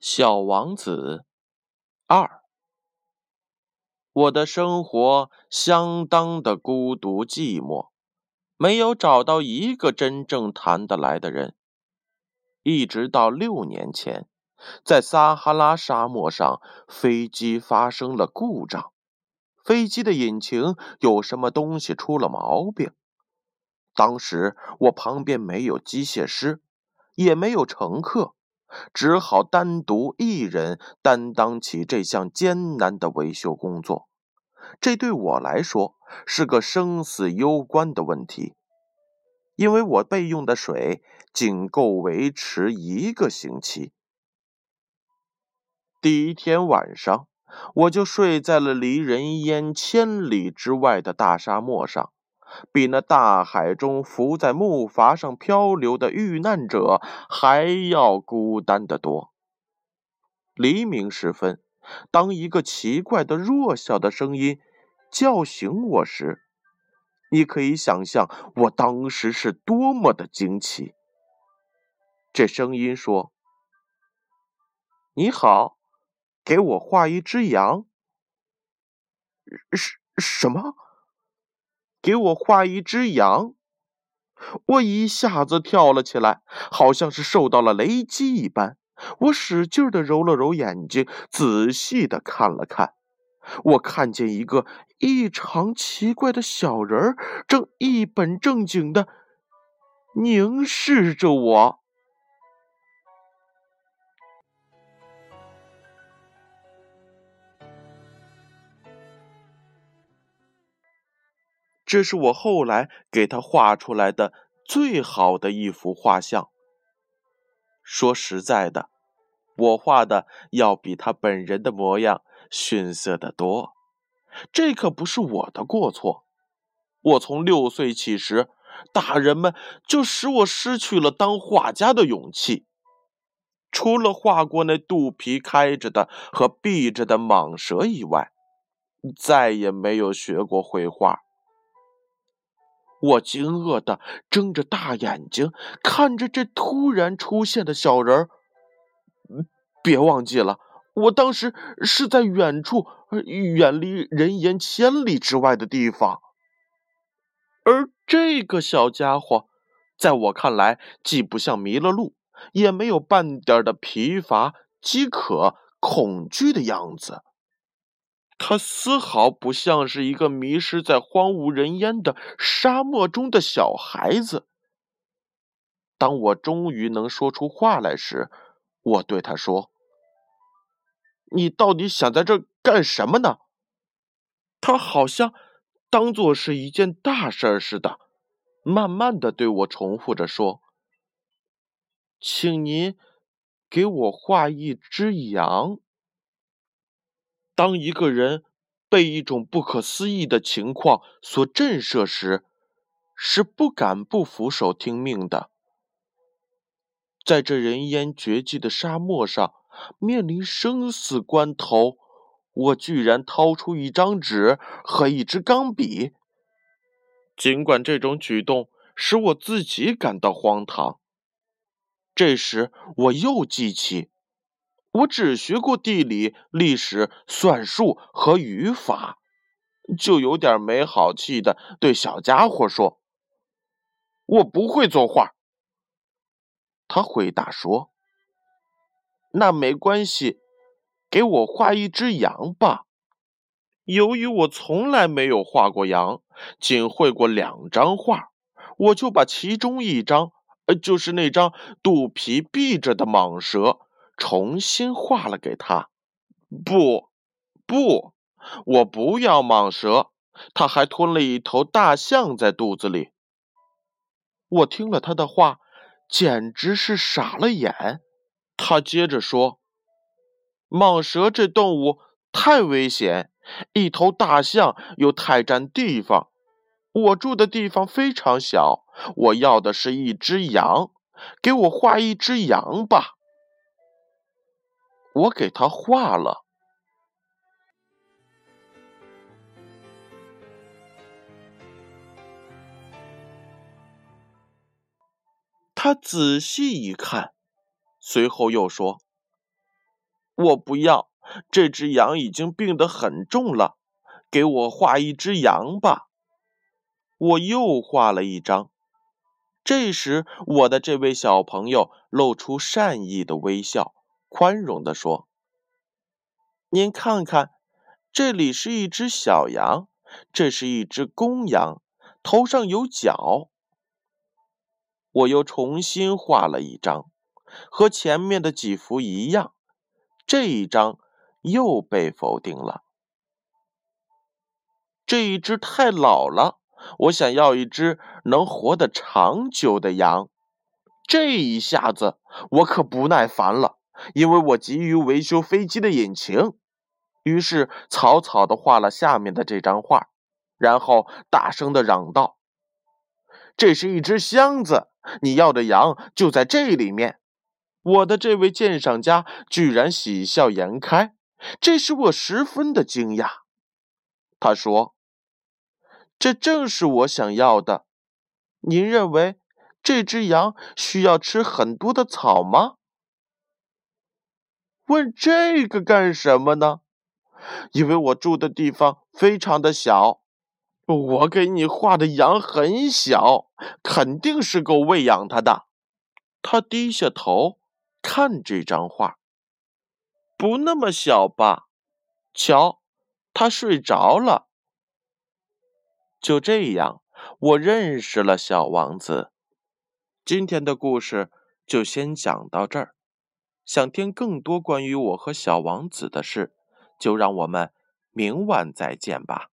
小王子二，我的生活相当的孤独寂寞，没有找到一个真正谈得来的人。一直到六年前，在撒哈拉沙漠上，飞机发生了故障，飞机的引擎有什么东西出了毛病。当时我旁边没有机械师，也没有乘客。只好单独一人担当起这项艰难的维修工作，这对我来说是个生死攸关的问题，因为我备用的水仅够维持一个星期。第一天晚上，我就睡在了离人烟千里之外的大沙漠上。比那大海中浮在木筏上漂流的遇难者还要孤单得多。黎明时分，当一个奇怪的弱小的声音叫醒我时，你可以想象我当时是多么的惊奇。这声音说：“你好，给我画一只羊。”什什么？给我画一只羊，我一下子跳了起来，好像是受到了雷击一般。我使劲的揉了揉眼睛，仔细的看了看，我看见一个异常奇怪的小人儿，正一本正经的凝视着我。这是我后来给他画出来的最好的一幅画像。说实在的，我画的要比他本人的模样逊色得多。这可不是我的过错。我从六岁起时，大人们就使我失去了当画家的勇气。除了画过那肚皮开着的和闭着的蟒蛇以外，再也没有学过绘画。我惊愕的睁着大眼睛看着这突然出现的小人儿。别忘记了，我当时是在远处、远离人烟千里之外的地方，而这个小家伙，在我看来，既不像迷了路，也没有半点的疲乏、饥渴、恐惧的样子。他丝毫不像是一个迷失在荒无人烟的沙漠中的小孩子。当我终于能说出话来时，我对他说：“你到底想在这干什么呢？”他好像当做是一件大事似的，慢慢的对我重复着说：“请您给我画一只羊。”当一个人被一种不可思议的情况所震慑时，是不敢不俯首听命的。在这人烟绝迹的沙漠上，面临生死关头，我居然掏出一张纸和一支钢笔。尽管这种举动使我自己感到荒唐，这时我又记起。我只学过地理、历史、算术和语法，就有点没好气的对小家伙说：“我不会作画。”他回答说：“那没关系，给我画一只羊吧。”由于我从来没有画过羊，仅会过两张画，我就把其中一张，呃，就是那张肚皮闭着的蟒蛇。重新画了给他，不，不，我不要蟒蛇，他还吞了一头大象在肚子里。我听了他的话，简直是傻了眼。他接着说：“蟒蛇这动物太危险，一头大象又太占地方。我住的地方非常小，我要的是一只羊，给我画一只羊吧。”我给他画了，他仔细一看，随后又说：“我不要，这只羊已经病得很重了，给我画一只羊吧。我又画了一张。这时，我的这位小朋友露出善意的微笑，宽容地说：“您看看，这里是一只小羊，这是一只公羊，头上有角。”我又重新画了一张，和前面的几幅一样。这一张又被否定了。这一只太老了，我想要一只能活得长久的羊。这一下子我可不耐烦了，因为我急于维修飞机的引擎，于是草草的画了下面的这张画，然后大声的嚷道：“这是一只箱子，你要的羊就在这里面。”我的这位鉴赏家居然喜笑颜开，这使我十分的惊讶。他说：“这正是我想要的。您认为这只羊需要吃很多的草吗？”问这个干什么呢？因为我住的地方非常的小，我给你画的羊很小，肯定是够喂养它的。他低下头。看这张画，不那么小吧？瞧，他睡着了。就这样，我认识了小王子。今天的故事就先讲到这儿。想听更多关于我和小王子的事，就让我们明晚再见吧。